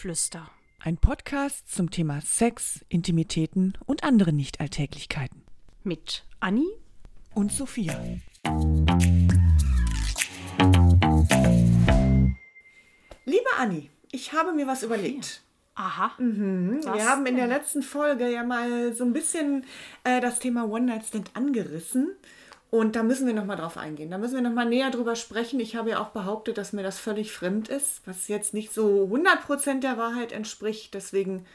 Geflüster. Ein Podcast zum Thema Sex, Intimitäten und andere Nichtalltäglichkeiten. Mit Anni Und Sophia. Liebe Anni, ich habe mir was überlegt. Aha. Mhm. Wir haben in der letzten Folge ja mal so ein bisschen äh, das Thema One-Night-Stand angerissen. Und da müssen wir nochmal drauf eingehen. Da müssen wir nochmal näher drüber sprechen. Ich habe ja auch behauptet, dass mir das völlig fremd ist, was jetzt nicht so 100% der Wahrheit entspricht. Deswegen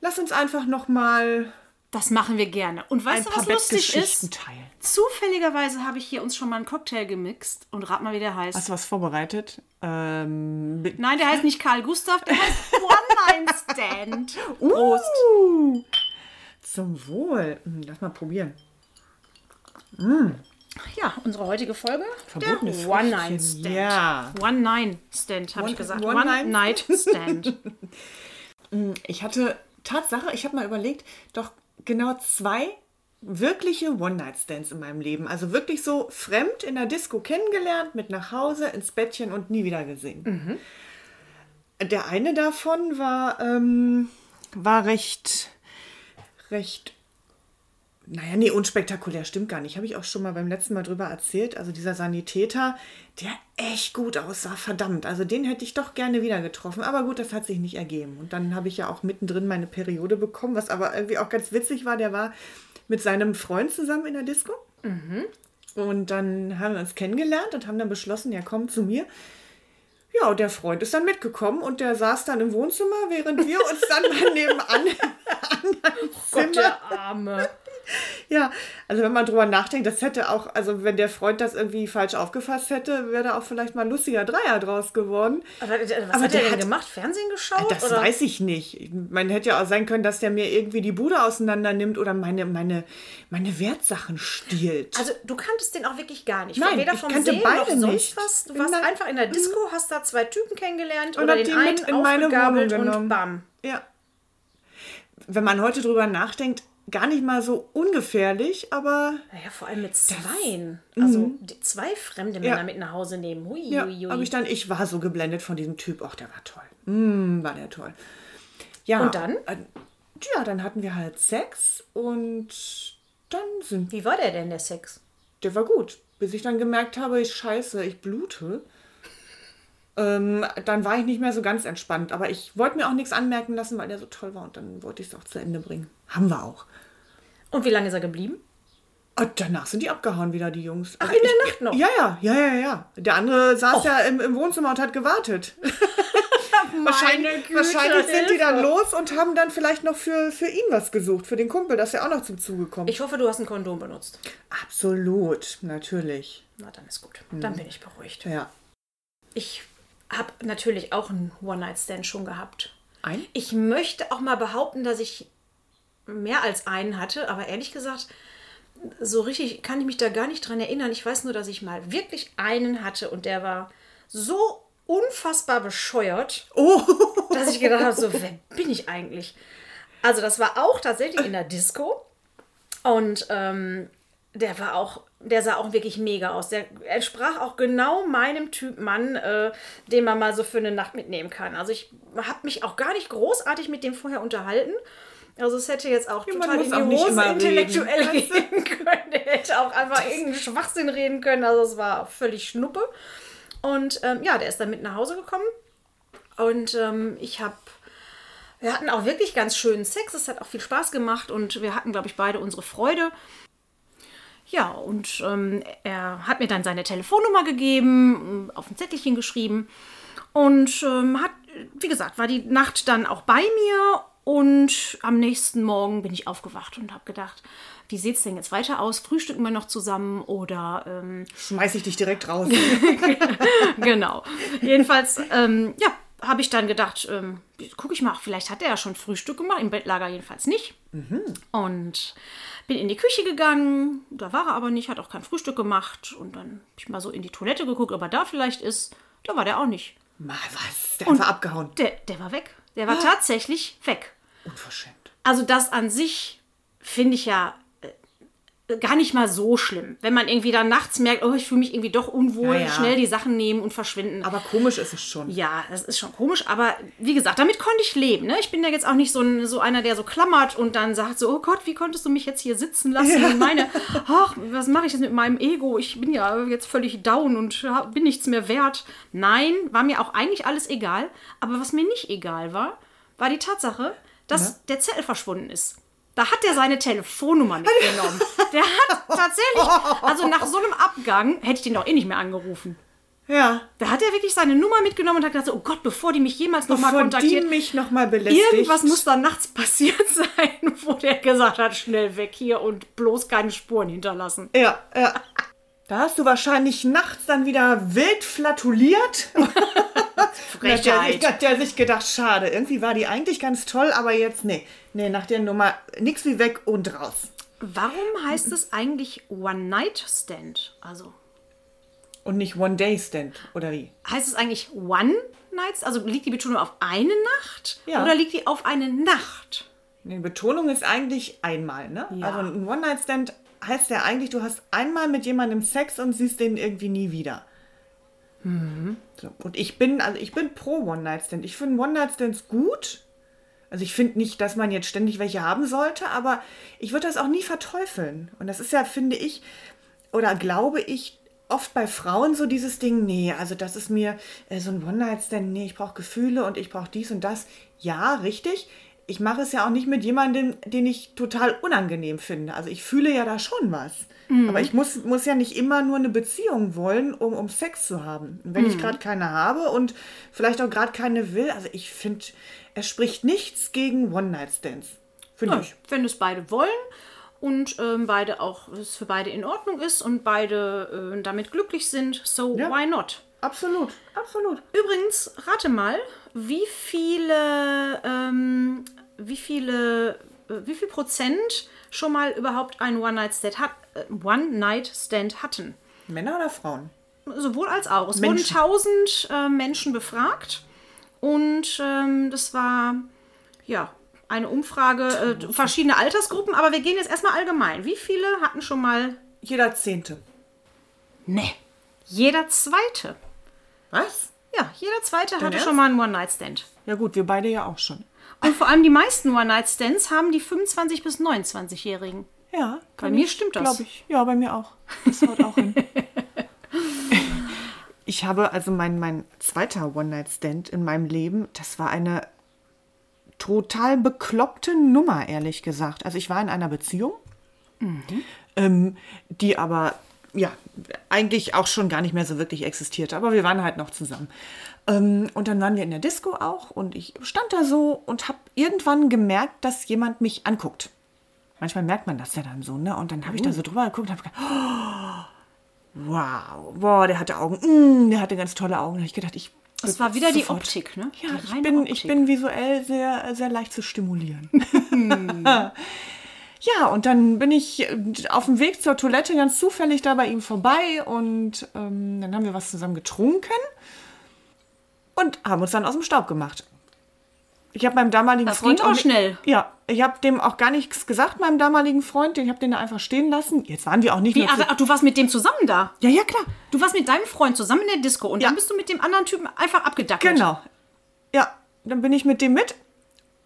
lass uns einfach nochmal Das machen wir gerne. Und weißt du, was lustig ist? teilen. Zufälligerweise habe ich hier uns schon mal einen Cocktail gemixt und rat mal, wie der heißt. Hast du was vorbereitet? Ähm, Nein, der heißt nicht Karl Gustav, der heißt One-Night-Stand. Prost! Zum Wohl. Hm, Lass mal probieren. Ja, unsere heutige Folge. Verbotenes der Früchtchen. One-Night-Stand. Ja. One-Night-Stand, habe ich One- gesagt. One-Night- One-Night-Stand. Ich hatte Tatsache, ich habe mal überlegt, doch genau zwei wirkliche One-Night-Stands in meinem Leben. Also wirklich so fremd in der Disco kennengelernt, mit nach Hause, ins Bettchen und nie wieder gesehen. Der eine davon war, ähm, war recht, recht, naja, nee, unspektakulär, stimmt gar nicht. Habe ich auch schon mal beim letzten Mal drüber erzählt. Also dieser Sanitäter, der echt gut aussah, verdammt. Also den hätte ich doch gerne wieder getroffen. Aber gut, das hat sich nicht ergeben. Und dann habe ich ja auch mittendrin meine Periode bekommen, was aber irgendwie auch ganz witzig war. Der war mit seinem Freund zusammen in der Disco. Und dann haben wir uns kennengelernt und haben dann beschlossen, ja, komm zu mir. Ja, und der Freund ist dann mitgekommen und der saß dann im Wohnzimmer, während wir uns dann mal nebenan im anderen Gott, der Arme. ja, also wenn man drüber nachdenkt, das hätte auch, also wenn der Freund das irgendwie falsch aufgefasst hätte, wäre da auch vielleicht mal ein lustiger Dreier draus geworden. Aber, was Aber hat der er denn hat- gemacht? Fernsehen geschaut? Das oder? weiß ich nicht. Ich- Man hätte ja auch sein können, dass der mir irgendwie die Bude auseinander nimmt oder meine, meine, meine Wertsachen stiehlt. Also du kanntest den auch wirklich gar nicht. Nein, Weder ich vom kannte Sehen beide noch nicht. was. Du warst dann- einfach in der Disco, hast da zwei Typen kennengelernt Und oder den die einen in meine Wohnung und genommen. bam. ja. Wenn man heute drüber nachdenkt, gar nicht mal so ungefährlich, aber Naja, vor allem mit zweien. Also die zwei fremde Männer Ja. mit nach Hause nehmen. Hui, Ja, hui, hui. aber ich dann, ich war so geblendet von diesem Typ. Ach, der war toll. Mm, war der toll. Ja. Und dann? äh, Ja, dann hatten wir halt Sex und dann sind Wie war der denn, der Sex? der war gut. Bis ich dann gemerkt habe, ich scheiße, ich blute. Ähm, dann war ich nicht mehr so ganz entspannt. Aber ich wollte mir auch nichts anmerken lassen, weil der so toll war. Und dann wollte ich es auch zu Ende bringen. Haben wir auch. Und wie lange ist er geblieben? Und danach sind die abgehauen wieder, die Jungs. Ach, Also in der ich- Nacht noch? Ja, ja, ja, ja, ja. Der andere saß ja im, im Wohnzimmer und hat gewartet. wahrscheinlich, Güte, wahrscheinlich sind die dann los und haben dann vielleicht noch für, für ihn was gesucht, für den Kumpel, dass er auch noch zum Zuge kommt. Ich hoffe, du hast ein Kondom benutzt. Absolut, natürlich. Na, dann ist gut. Dann bin ich beruhigt. Ja. Ich habe natürlich auch einen One-Night-Stand schon gehabt. Ein? Ich möchte auch mal behaupten, dass ich mehr als einen hatte, aber ehrlich gesagt, so richtig kann ich mich da gar nicht dran erinnern. Ich weiß nur, dass ich mal wirklich einen hatte und der war so unfassbar bescheuert, Oh, dass ich gedacht habe, so, wer bin ich eigentlich? Also das war auch tatsächlich in der Disco und ähm, der war auch, der sah auch wirklich mega aus. Der entsprach auch genau meinem Typ Mann, äh, den man mal so für eine Nacht mitnehmen kann. Also ich habe mich auch gar nicht großartig mit dem vorher unterhalten. Also es hätte jetzt auch man total in die Hose intellektuell reden, gehen können. Der hätte auch einfach irgendeinen Schwachsinn reden können. Also es war völlig Schnuppe. Und ähm, ja, der ist dann mit nach Hause gekommen. Und ähm, ich habe, wir hatten auch wirklich ganz schönen Sex. Es hat auch viel Spaß gemacht und wir hatten, glaube ich, beide unsere Freude. Ja, und ähm, er hat mir dann seine Telefonnummer gegeben, auf ein Zettelchen geschrieben und ähm, hat, wie gesagt, war die Nacht dann auch bei mir und am nächsten Morgen bin ich aufgewacht und habe gedacht, wie sieht es denn jetzt weiter aus? Frühstücken wir noch zusammen oder ähm, schmeiß ich dich direkt raus. genau. Jedenfalls, ähm, ja, habe ich dann gedacht, ähm, gucke ich mal, vielleicht hat er ja schon Frühstück gemacht, im Bettlager jedenfalls nicht. Und bin in die Küche gegangen, da war er aber nicht, hat auch kein Frühstück gemacht. Und dann habe ich mal so in die Toilette geguckt, ob er da vielleicht ist. Da war der auch nicht. Mal was, der war abgehauen. Der, der war weg. Der war tatsächlich weg. Unverschämt. Also das an sich finde ich ja gar nicht mal so schlimm. Wenn man irgendwie dann nachts merkt, oh, ich fühle mich irgendwie doch unwohl, Ja, ja. schnell die Sachen nehmen und verschwinden. Aber komisch ist es schon. Ja, das ist schon komisch, aber wie gesagt, damit konnte ich leben. Ne? Ich bin ja jetzt auch nicht so, ein, so einer, der so klammert und dann sagt so, oh Gott, wie konntest du mich jetzt hier sitzen lassen? Und meine, ach, was mache ich jetzt mit meinem Ego? Ich bin ja jetzt völlig down und bin nichts mehr wert. Nein, war mir auch eigentlich alles egal. Aber was mir nicht egal war, war die Tatsache, dass der Zettel verschwunden ist. Da hat er seine Telefonnummer mitgenommen. Der hat tatsächlich, also nach so einem Abgang, hätte ich den doch eh nicht mehr angerufen. Ja. Da hat er wirklich seine Nummer mitgenommen und hat gesagt, so, oh Gott, bevor die mich jemals nochmal Bevor die kontaktiert, mich nochmal belästigt. irgendwas muss da nachts passiert sein, wo der gesagt hat, schnell weg hier und bloß keine Spuren hinterlassen. Ja, ja. Da hast du wahrscheinlich nachts dann wieder wild flatuliert. Frechheit. hat der sich gedacht, schade, irgendwie war die eigentlich ganz toll, aber jetzt, nee, nee, nach der Nummer nix wie weg und raus. Warum heißt es eigentlich One-Night-Stand? Also Und nicht One-Day-Stand, oder wie? heißt es eigentlich One-Night? Also liegt die Betonung auf eine Nacht? Ja. Oder liegt die auf eine Nacht? Die Betonung ist eigentlich einmal, ne? Ja. Also ein One-Night-Stand heißt ja eigentlich, du hast einmal mit jemandem Sex und siehst den irgendwie nie wieder. So, und ich bin, also ich bin pro One-Night-Stand. Ich finde One-Night-Stands gut. Also ich finde nicht, dass man jetzt ständig welche haben sollte, aber ich würde das auch nie verteufeln. Und das ist ja, finde ich, oder glaube ich, oft bei Frauen so dieses Ding, nee, also das ist mir äh, so ein One-Night-Stand, nee, ich brauche Gefühle und ich brauche dies und das. Ja, richtig. Ich mache es ja auch nicht mit jemandem, den ich total unangenehm finde. Also ich fühle ja da schon was. Aber ich muss, muss ja nicht immer nur eine Beziehung wollen, um, um Sex zu haben. Und wenn ich gerade keine habe und vielleicht auch gerade keine will, also ich finde, es spricht nichts gegen One-Night-Stands. Finde Ja, ich. wenn es beide wollen und ähm, beide auch es für beide in Ordnung ist und beide äh, damit glücklich sind, so Ja. why not? Absolut, absolut. Übrigens, rate mal, wie viele, wie viele, äh, wie viel Prozent schon mal überhaupt einen One-Night-Stand hat, äh, One-Night-Stand hatten? Männer oder Frauen? Sowohl als auch. Es Menschen. wurden 1000 äh, Menschen befragt und ähm, das war ja eine Umfrage, äh, verschiedene Altersgruppen, aber wir gehen jetzt erstmal allgemein. Wie viele hatten schon mal. Jeder Zehnte. Nee. Jeder Zweite. Was? Ja, jeder Zweite hatte Ernst? schon mal einen One-Night-Stand. Ja gut, wir beide ja auch schon. Und vor allem die meisten One-Night-Stands haben die 25- bis 29-Jährigen. Ja, Bei mir stimmt das. Glaube ich. Ja, bei mir auch. Das haut auch hin. Ich habe also mein, mein zweiter One-Night-Stand in meinem Leben, das war eine total bekloppte Nummer, ehrlich gesagt. Also ich war in einer Beziehung, ähm, die aber ja eigentlich auch schon gar nicht mehr so wirklich existierte, aber wir waren halt noch zusammen. Ähm, und dann waren wir in der Disco auch und ich stand da so und habe irgendwann gemerkt, dass jemand mich anguckt. Manchmal merkt man das ja dann so, ne? Und dann habe ich da so drüber geguckt und habe gedacht, oh, wow, boah, der hatte Augen, mm, der hatte ganz tolle Augen. Da habe ich gedacht, ich Das war wieder die sofort- Optik, ne? ja, die ich bin, Optik. ich bin visuell sehr, sehr leicht zu stimulieren. ja, und dann bin ich äh, auf dem Weg zur Toilette ganz zufällig da bei ihm vorbei und ähm, dann haben wir was zusammen getrunken und haben uns dann aus dem Staub gemacht. Ich habe meinem damaligen Das Freund auch schnell. Ja, ich habe dem auch gar nichts gesagt, meinem damaligen Freund. Ich habe den da einfach stehen lassen. Jetzt waren wir auch nicht Wie, mehr. ach, ach, du warst mit dem zusammen da? ja, ja, klar. Du warst mit deinem Freund zusammen in der Disco und Ja. dann bist du mit dem anderen Typen einfach abgedackelt. Genau. Ja, dann bin ich mit dem mit.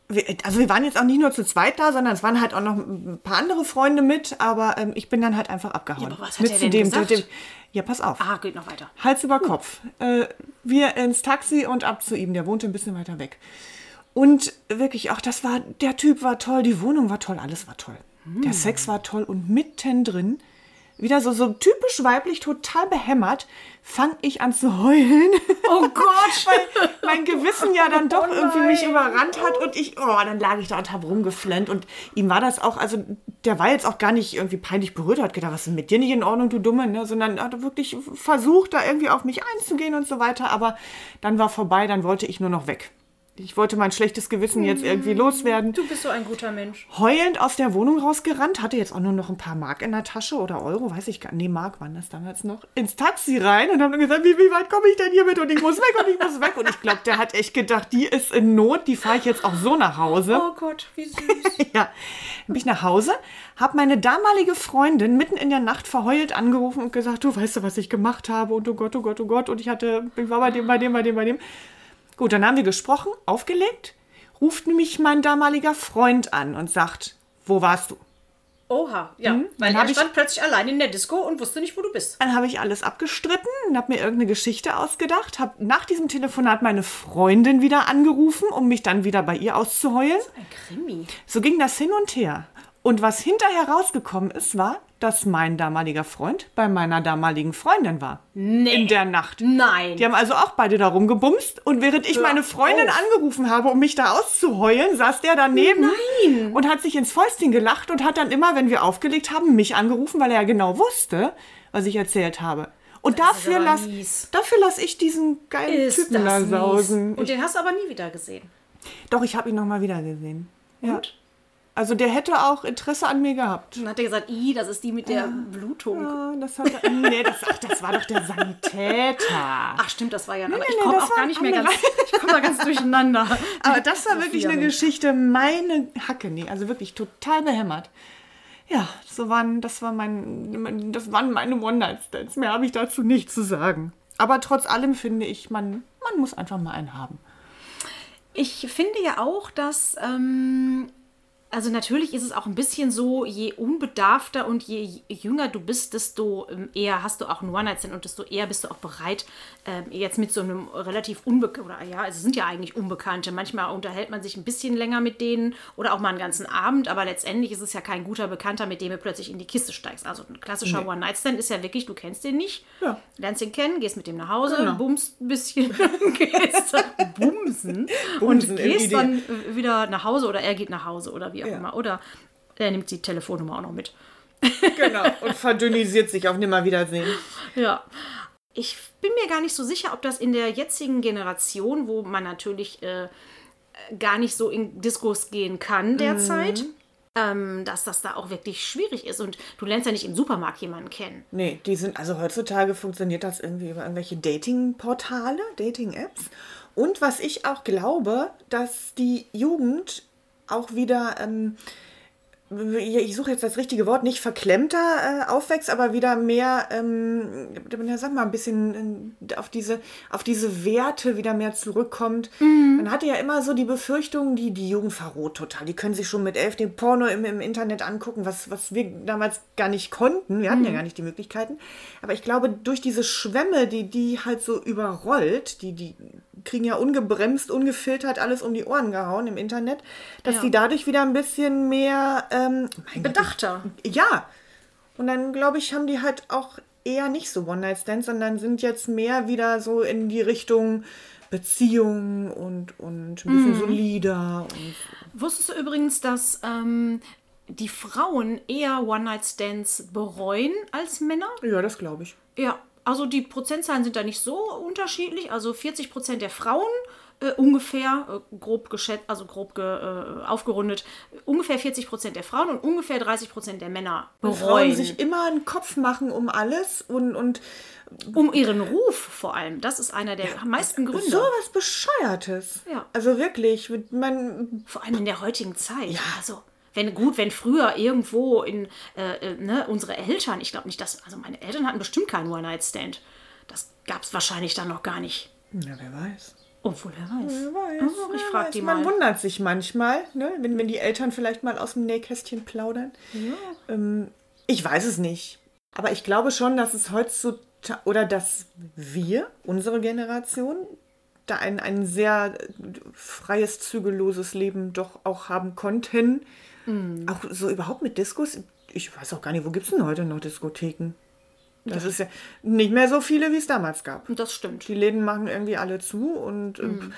Wir, also wir waren jetzt auch nicht nur zu zweit da, sondern es waren halt auch noch ein paar andere Freunde mit, aber ähm, ich bin dann halt einfach abgehauen. Ja, aber was hat mit er denn gesagt? ja, pass auf. Ah, geht noch weiter. Hals über Kopf. Äh, wir ins Taxi und ab zu ihm. Der wohnte ein bisschen weiter weg. Und wirklich, auch das war, der Typ war toll, die Wohnung war toll, alles war toll. Der Sex war toll und mittendrin, wieder so, so typisch weiblich, total behämmert, fang ich an zu heulen. Oh Gott! weil mein Gewissen ja dann doch irgendwie mich überrannt hat und ich, oh, dann lag ich da und hab rumgeflennt und ihm war das auch, also der war jetzt auch gar nicht irgendwie peinlich berührt, hat gedacht, was ist denn mit dir nicht in Ordnung, du Dumme, ne? sondern hat wirklich versucht, da irgendwie auf mich einzugehen und so weiter, aber dann war vorbei, dann wollte ich nur noch weg. Ich wollte mein schlechtes Gewissen jetzt irgendwie loswerden. Du bist so ein guter Mensch. Heulend aus der Wohnung rausgerannt, hatte jetzt auch nur noch ein paar Mark in der Tasche oder Euro, weiß ich gar nicht. Nee, Mark waren das damals noch. Ins Taxi rein und haben gesagt, wie, wie weit komme ich denn hier mit? Und ich muss weg und ich muss weg. Und ich glaube, der hat echt gedacht, die ist in Not, die fahre ich jetzt auch so nach Hause. Oh Gott, wie süß. Ja, bin ich nach Hause, habe meine damalige Freundin mitten in der Nacht verheult angerufen und gesagt, du weißt du, was ich gemacht habe und oh Gott, oh Gott, oh Gott und ich hatte, ich war bei dem, bei dem, bei dem, bei dem. Gut, dann haben wir gesprochen, aufgelegt, ruft mich mein damaliger Freund an und sagt, wo warst du? Oha, ja. Weil dann er hab ich- stand plötzlich allein in der Disco und wusste nicht, wo du bist. Dann habe ich alles abgestritten und habe mir irgendeine Geschichte ausgedacht, habe nach diesem Telefonat meine Freundin wieder angerufen, um mich dann wieder bei ihr auszuheulen. Ein Krimi. So ging das hin und her. Und was hinterher rausgekommen ist, war, dass mein damaliger Freund bei meiner damaligen Freundin war. Nee. In der Nacht. Nein. Die haben also auch beide darum gebumst. Und während ich meine Freundin auf. angerufen habe, um mich da auszuheulen, saß der daneben und hat sich ins Fäustchen gelacht und hat dann immer, wenn wir aufgelegt haben, mich angerufen, weil er ja genau wusste, was ich erzählt habe. Und Das dafür aber lass, ich diesen geilen ist Typen da sausen. Und den hast du aber nie wieder gesehen. Doch, ich habe ihn noch mal wieder gesehen. Ja. Und? Also der hätte auch Interesse an mir gehabt. Dann hat er gesagt, i, das ist die mit der Blutung. Ja, das hat er, nee, das, ach, das war doch der Sanitäter. Ach stimmt, das war ja. aber nee, ich nee, komme das auch gar nicht mehr ganz. Ich komme da ganz durcheinander. Aber das war wirklich Sophia, eine Mensch. Geschichte, meine Hacke, nee, also wirklich total behämmert. Ja, so waren, das war mein, das waren meine One-Night-Stands. Mehr habe ich dazu nicht zu sagen. Aber trotz allem finde ich, man, man muss einfach mal einen haben. Ich finde ja auch, dass. Ähm, also natürlich ist es auch ein bisschen so, je unbedarfter und je jünger du bist, desto ähm, eher hast du auch einen One-Night-Stand und desto eher bist du auch bereit, ähm, jetzt mit so einem relativ unbekannten, oder ja, es sind ja eigentlich Unbekannte. Manchmal unterhält man sich ein bisschen länger mit denen oder auch mal einen ganzen Abend, aber letztendlich ist es ja kein guter Bekannter, mit dem du plötzlich in die Kiste steigst. Also ein klassischer One-Night-Stand ist ja wirklich, du kennst den nicht, Ja. lernst ihn kennen, gehst mit dem nach Hause, Genau. bummst ein bisschen, gehst bumsen, Bumsen und gehst dann wieder nach Hause oder er geht nach Hause oder wie auch Ja. immer. Oder er nimmt die Telefonnummer auch noch mit. Genau. Und verdünnisiert sich auf Nimmerwiedersehen. Ja. Ich bin mir gar nicht so sicher, ob das in der jetzigen Generation, wo man natürlich äh, gar nicht so in Diskos gehen kann derzeit, ähm, dass das da auch wirklich schwierig ist. Und du lernst ja nicht im Supermarkt jemanden kennen. Nee, die sind, also heutzutage funktioniert das irgendwie über irgendwelche Dating-Portale, Dating-Apps. Und was ich auch glaube, dass die Jugend auch wieder, ähm, ich suche jetzt das richtige Wort, nicht verklemmter äh, aufwächst, aber wieder mehr, ähm, ja, sag mal, ein bisschen äh, auf diese, auf diese Werte wieder mehr zurückkommt. Man hatte ja immer so die Befürchtung, die, die Jugend verroht total. Die können sich schon mit elf den Porno im, im Internet angucken, was, was wir damals gar nicht konnten. Wir hatten ja gar nicht die Möglichkeiten. Aber ich glaube, durch diese Schwämme, die die halt so überrollt, die, die kriegen ja ungebremst, ungefiltert alles um die Ohren gehauen im Internet, dass Ja. die dadurch wieder ein bisschen mehr ähm, mein Gott, Bedachter. ja. Und dann, glaube ich, haben die halt auch eher nicht so One-Night-Stands, sondern sind jetzt mehr wieder so in die Richtung Beziehung und, und ein bisschen solider. Und Wusstest du übrigens, dass ähm, die Frauen eher One-Night-Stands bereuen als Männer? ja, das glaube ich. Ja, also die Prozentzahlen sind da nicht so unterschiedlich. Also 40 Prozent der Frauen äh, ungefähr, äh, grob geschätzt, also grob ge, äh, aufgerundet, ungefähr 40 Prozent der Frauen und ungefähr 30 Prozent der Männer Frauen bereuen. sich immer einen Kopf machen um alles und, und um ihren Ruf vor allem. Das ist einer der meisten Gründe. so was Bescheuertes. Ja. Also wirklich, man, Vor allem in der heutigen Zeit. Ja. Also, wenn gut, wenn früher irgendwo in äh, äh, ne, unsere Eltern, ich glaube nicht, dass, also meine Eltern hatten bestimmt keinen One-Night-Stand. Das gab es wahrscheinlich dann noch gar nicht. na, wer weiß. Obwohl, wer weiß. Wer weiß, Oh, ich wer frag weiß. die Man mal. wundert sich manchmal, ne? wenn, wenn die Eltern vielleicht mal aus dem Nähkästchen plaudern. Ähm, ich weiß es nicht. Aber ich glaube schon, dass es heutzutage, oder dass wir, unsere Generation, da ein, ein sehr äh, freies, zügelloses Leben doch auch haben konnten. Mhm. Auch so überhaupt mit Diskos. Ich weiß auch gar nicht, wo gibt es denn heute noch Diskotheken? Das ist ja nicht mehr so viele, wie es damals gab. Und das stimmt. Die Läden machen irgendwie alle zu und Mhm. ähm,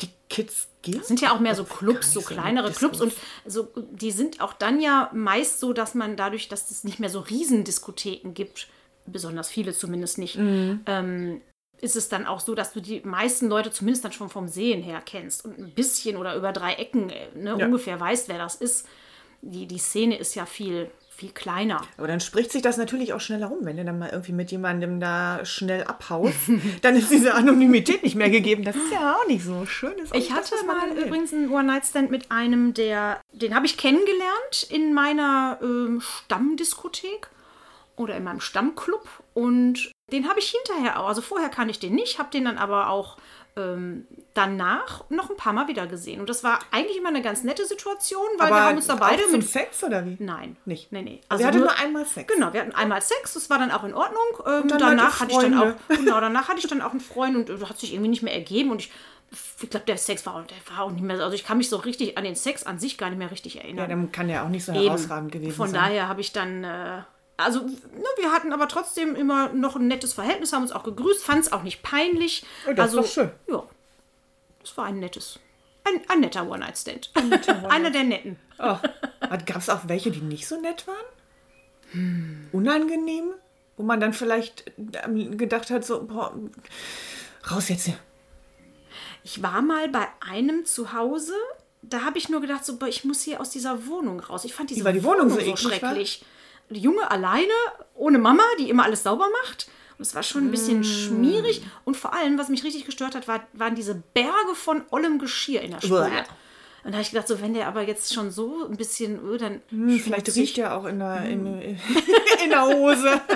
die Kids gehen. Das sind ja auch mehr so Clubs, so so kleinere Discos. Clubs und so, die sind auch dann ja meist so, dass man dadurch, dass es nicht mehr so Riesendiskotheken gibt, besonders viele zumindest nicht, Mhm. ähm, ist es dann auch so, dass du die meisten Leute zumindest dann schon vom Sehen her kennst und ein bisschen oder über drei Ecken äh, ne, Ja. ungefähr weißt, wer das ist. Die, die Szene ist ja viel, viel kleiner. Aber dann spricht sich das natürlich auch schneller rum, wenn du dann mal irgendwie mit jemandem da schnell abhaust. dann ist diese Anonymität nicht mehr gegeben. Das ist ja auch nicht so schön. Ich hatte das, mal übrigens einen One-Night-Stand mit einem, der, den habe ich kennengelernt in meiner ähm, Stammdiskothek oder in meinem Stammclub und den habe ich hinterher auch, also vorher kann ich den nicht, habe den dann aber auch ähm, danach noch ein paar Mal wieder gesehen und das war eigentlich immer eine ganz nette Situation, weil Aber wir haben uns da beide mit Sex oder wie? Nein. Nicht? Nee, nee. Also, ihr hattet nur einmal Sex. Genau, wir hatten einmal Sex, das war dann auch in Ordnung. Ähm, danach hatte ich dann auch, genau, danach hatte ich dann auch einen Freund und das hat sich irgendwie nicht mehr ergeben und ich, ich glaube, der Sex war, der war auch nicht mehr, so- also ich kann mich so richtig an den Sex an sich gar nicht mehr richtig Ja, erinnern. dann kann ja auch nicht so Eben. herausragend gewesen Von sein. daher habe ich dann, äh, also ne, wir hatten aber trotzdem immer noch ein nettes Verhältnis, haben uns auch gegrüßt, fand es auch nicht peinlich. Oh, das ist also, doch schön. Ja, das war ein nettes, ein, ein netter One-Night-Stand. Einer der netten. Oh. Gab es auch welche, die nicht so nett waren? Unangenehm? Wo man dann vielleicht ähm, gedacht hat, so, boah, raus jetzt hier. Ich war mal bei einem zu Hause, da habe ich nur gedacht, so, boah, ich muss hier aus dieser Wohnung raus. Ich fand diese weil die Wohnung so so, eklig war? Junge alleine, ohne Mama, die immer alles sauber macht. Und es war schon ein bisschen Mm. schmierig. Und vor allem, was mich richtig gestört hat, war, waren diese Berge von ollem Geschirr in der. Bäh. Und da habe ich gedacht, so, wenn der aber jetzt schon so ein bisschen, öh, dann. Hm, vielleicht schmutzig. riecht er auch in der, in, in der Hose.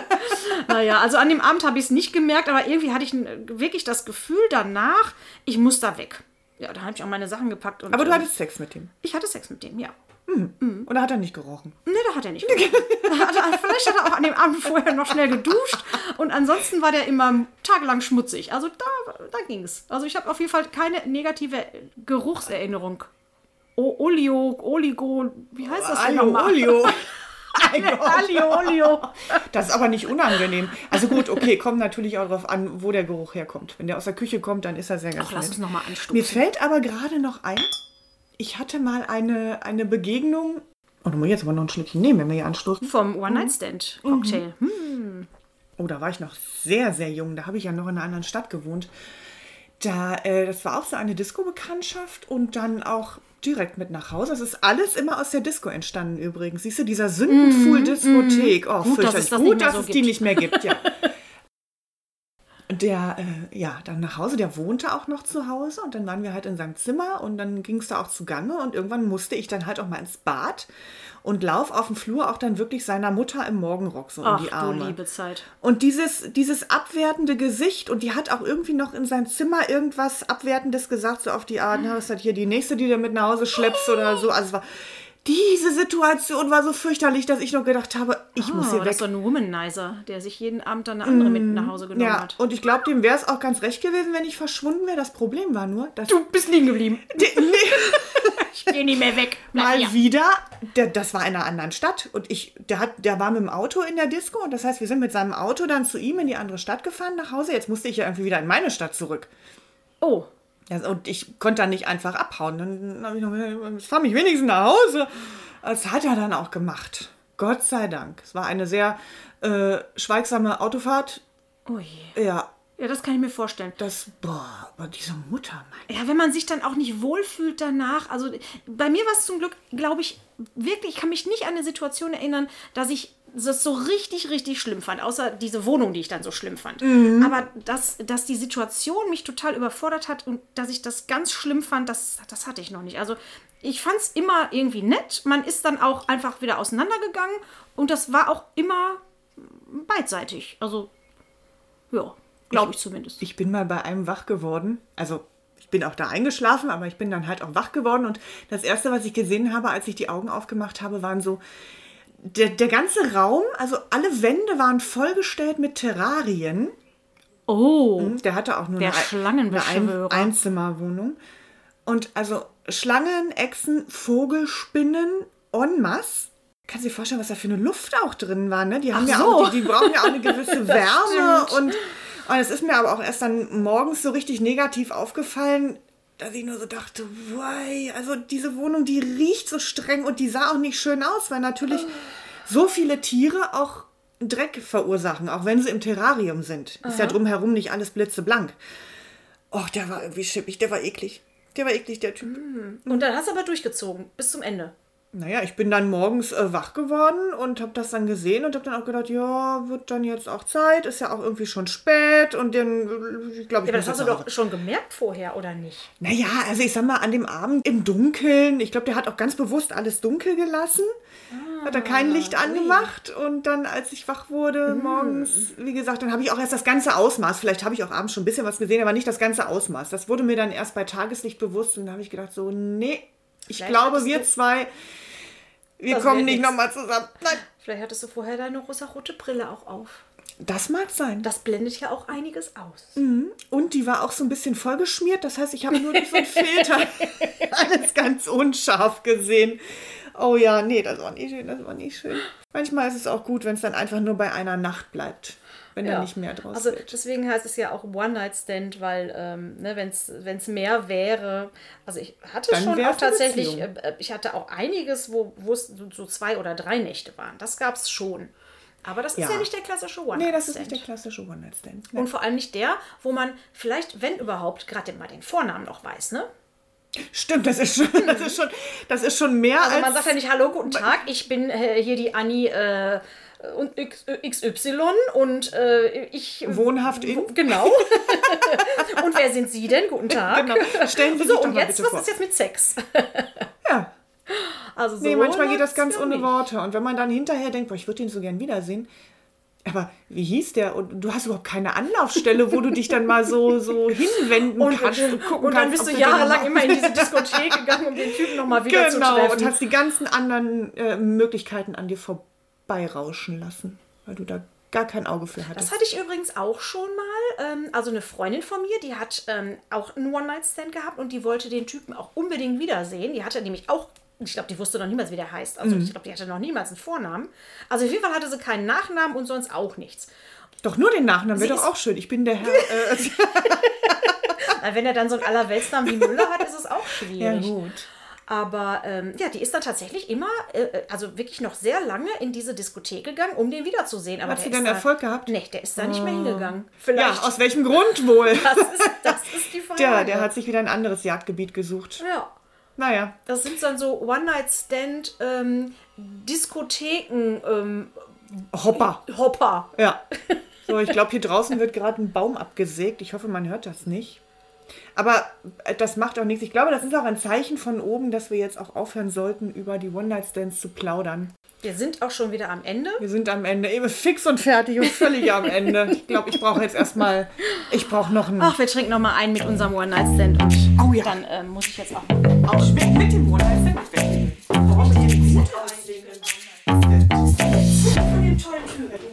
Naja, also an dem Abend habe ich es nicht gemerkt, aber irgendwie hatte ich wirklich das Gefühl danach, ich muss da weg. Ja, da habe ich auch meine Sachen gepackt. Und, Aber du äh, hattest Sex mit ihm. Ich hatte Sex mit dem, ja. Oder hat er nicht gerochen? Nee, da hat er nicht. Da hat er- Vielleicht hat er auch an dem Abend vorher noch schnell geduscht. Und ansonsten war der immer tagelang schmutzig. Also da, da ging es. Also ich habe auf jeden Fall keine negative Geruchserinnerung. O Olio, Oligo, wie heißt das denn nochmal? Olio. Alio, Olio. Das ist aber nicht unangenehm. Also gut, okay, kommt natürlich auch darauf an, wo der Geruch herkommt. Wenn der aus der Küche kommt, dann ist er sehr ganz Ach, lass uns nochmal Mir anstoßen. fällt aber gerade noch ein, ich hatte mal eine, eine Begegnung. Oh, du musst jetzt aber noch ein Schlückchen nehmen, wenn wir hier anstoßen. Vom One-Night-Stand-Cocktail. Hm. Oh, da war ich noch sehr, sehr jung. Da habe ich ja noch in einer anderen Stadt gewohnt. Da, äh, das war auch so eine Disco-Bekanntschaft und dann auch direkt mit nach Hause. Das ist alles immer aus der Disco entstanden übrigens. Siehst du, dieser Sündenfuhl-Diskothek. Oh, Gut, dass es das Gut, dass so es die nicht mehr gibt, ja. Der, äh, ja, dann nach Hause, der wohnte auch noch zu Hause und dann waren wir halt in seinem Zimmer und dann ging es da auch zugange und irgendwann musste ich dann halt auch mal ins Bad und lauf auf dem Flur auch dann wirklich seiner Mutter im Morgenrock so Ach in die du Arme. liebe Zeit. Und dieses, dieses abwertende Gesicht, und die hat auch irgendwie noch in sein Zimmer irgendwas Abwertendes gesagt, so auf die Art, na, was hat hier die nächste, die du mit nach Hause schleppst oder so. Also es war, diese Situation war so fürchterlich, dass ich noch gedacht habe, ich muss Oh, hier das weg. ist so ein Womanizer, der sich jeden Abend dann eine andere mit nach Hause genommen Ja, hat. und ich glaube, dem wäre es auch ganz recht gewesen, wenn ich verschwunden wäre. Das Problem war nur, dass Du bist liegen geblieben. Die- nee, Ich geh nicht mehr weg. Bleib mal hier. wieder, der, das war in einer anderen Stadt und ich, der hat, der war mit dem Auto in der Disco und das heißt, wir sind mit seinem Auto dann zu ihm in die andere Stadt gefahren nach Hause. Jetzt musste ich ja irgendwie wieder in meine Stadt zurück. Oh, Ja, und ich konnte dann nicht einfach abhauen. Dann habe ich noch gesagt, fahr mich wenigstens nach Hause. Das hat er dann auch gemacht. Gott sei Dank. Es war eine sehr äh, schweigsame Autofahrt. oh je. Ja, Ja, das kann ich mir vorstellen. das, boah, aber diese Mutter, mein. Ja, wenn man sich dann auch nicht wohlfühlt danach. Also bei mir war es zum Glück, glaube ich, wirklich, ich kann mich nicht an eine Situation erinnern, dass ich das so richtig, richtig schlimm fand. Außer diese Wohnung, die ich dann so schlimm fand. Aber dass, dass die Situation mich total überfordert hat und dass ich das ganz schlimm fand, das, das hatte ich noch nicht. Also ich fand es immer irgendwie nett. Man ist dann auch einfach wieder auseinandergegangen und das war auch immer beidseitig. Also, ja, glaube ich zumindest. Ich bin mal bei einem wach geworden. Also, ich bin auch da eingeschlafen, aber ich bin dann halt auch wach geworden. Und das Erste, was ich gesehen habe, als ich die Augen aufgemacht habe, waren so. Der, der ganze Raum, also alle Wände waren vollgestellt mit Terrarien. Oh. Der hatte auch nur Der eine, eine Ein Einzimmerwohnung. Und also Schlangen, Echsen, Vogelspinnen en masse. Kannst du dir vorstellen, was da für eine Luft auch drin war, ne? Die haben Ach ja so. auch, die, die brauchen ja auch eine gewisse Wärme. Und und es ist mir aber auch erst dann morgens so richtig negativ aufgefallen, dass ich nur so dachte, wei, also diese Wohnung, die riecht so streng und die sah auch nicht schön aus, weil natürlich so viele Tiere auch Dreck verursachen, auch wenn sie im Terrarium sind. Ist ja drumherum nicht alles blitzeblank. Och, der war irgendwie schippig, der war eklig. Der war eklig, der Typ. Und dann hast du aber durchgezogen, bis zum Ende. Naja, ich bin dann morgens äh, wach geworden und habe das dann gesehen und habe dann auch gedacht, ja, wird dann jetzt auch Zeit, ist ja auch irgendwie schon spät und dann, äh, ich glaube, ich Aber muss das hast du doch schon gemerkt vorher, oder nicht? Naja, also ich sag mal, an dem Abend im Dunkeln, ich glaube, der hat auch ganz bewusst alles dunkel gelassen. hat er kein Licht angemacht und dann, als ich wach wurde morgens, wie gesagt, dann habe ich auch erst das ganze Ausmaß, vielleicht habe ich auch abends schon ein bisschen was gesehen, aber nicht das ganze Ausmaß. Das wurde mir dann erst bei Tageslicht bewusst und dann habe ich gedacht, so, nee, ich Vielleicht glaube, wir zwei, wir Das kommen nicht nochmal zusammen. Nein, Vielleicht hattest du vorher deine rosarote Brille auch auf. das mag sein. Das blendet ja auch einiges aus. Und die war auch so ein bisschen vollgeschmiert. Das heißt, ich habe nur durch so einen Filter alles ganz unscharf gesehen. Oh ja, nee, das war nicht schön, das war nicht schön. Manchmal ist es auch gut, wenn es dann einfach nur bei einer Nacht bleibt. Wenn da nicht mehr draus Also wird. deswegen heißt es ja auch One-Night-Stand, weil ähm, ne, wenn es mehr wäre, also ich hatte Dann schon auch tatsächlich, Beziehung. äh, ich hatte auch einiges, wo wo es so- zwei oder drei Nächte waren. Das gab es schon. Aber das ist Ja. ja nicht der klassische Nee, One-Night-Stand. das ist nicht der klassische One-Night-Stand. Nee. Und vor allem nicht der, wo man vielleicht, wenn überhaupt, gerade mal den Vornamen noch weiß, ne? Stimmt, das ist schon, das ist schon, das ist schon mehr Also als. man sagt ja nicht, hallo, guten Tag, ich bin äh, hier die Annie äh, und X, äh, XY und äh, ich... Wohnhaft in? Genau. und wer sind Sie denn? Guten Tag. Genau. Stellen Sie sich So, doch und jetzt, bitte was vor. ist jetzt mit Sex? ja. Also so Nee, manchmal geht das ganz ohne. Worte. Und wenn man dann hinterher denkt, boah, ich würde ihn so gern wiedersehen. Aber wie hieß der? Und du hast überhaupt keine Anlaufstelle, wo du dich dann mal so, so hinwenden Und, kannst und gucken und dann kannst. bist du den jahrelang immer in diese Diskothek gegangen, um den Typen nochmal wieder zu Genau, treffen. und hast die ganzen anderen äh, Möglichkeiten an dir vorbeirauschen lassen, weil du da gar kein Auge für hattest. Das hatte ich übrigens auch schon mal. Ähm, also eine Freundin von mir, die hat ähm, auch einen One-Night-Stand gehabt und die wollte den Typen auch unbedingt wiedersehen. Die hatte nämlich auch, ich glaube, die wusste noch niemals, wie der heißt. Also ich glaube, die hatte noch niemals einen Vornamen. Also auf jeden Fall hatte sie keinen Nachnamen und sonst auch nichts. Doch nur den Nachnamen wäre doch auch schön. Ich bin der Herr. Äh, Weil wenn er dann so einen Allerweltsnamen wie Müller hat, ist es auch ja, schwierig. gut. Aber ähm, ja, die ist dann tatsächlich immer, äh, also wirklich noch sehr lange in diese Diskothek gegangen, um den wiederzusehen. Aber Hat sie dann da, Erfolg gehabt? Nee, der ist da nicht mehr hingegangen. Ja, Vielleicht. aus welchem Grund wohl? das, ist, das ist die Frage. Ja, der hat sich wieder ein anderes Jagdgebiet gesucht. Ja. Naja, Das sind dann so One-Night-Stand, ähm, Diskotheken, ähm, Hopper. Hopper. Ja. So, ich glaube, hier draußen wird gerade ein Baum abgesägt. Ich hoffe, man hört das nicht. Aber äh, das macht auch nichts. Ich glaube, das ist auch ein Zeichen von oben, dass wir jetzt auch aufhören sollten, über die One-Night-Stands zu plaudern. Wir sind auch schon wieder am Ende. Wir sind am Ende. Eben fix und fertig und völlig am Ende. Ich glaube, ich brauche jetzt erstmal. Ich brauche noch einen. Ach, wir trinken nochmal einen mit unserem One-Night-Stand. Und oh, ja. dann ähm, muss ich jetzt auch. Auch mit dem One-Night-Stand. Warum wir hier nicht gut aussehen. Von den tollen Türen.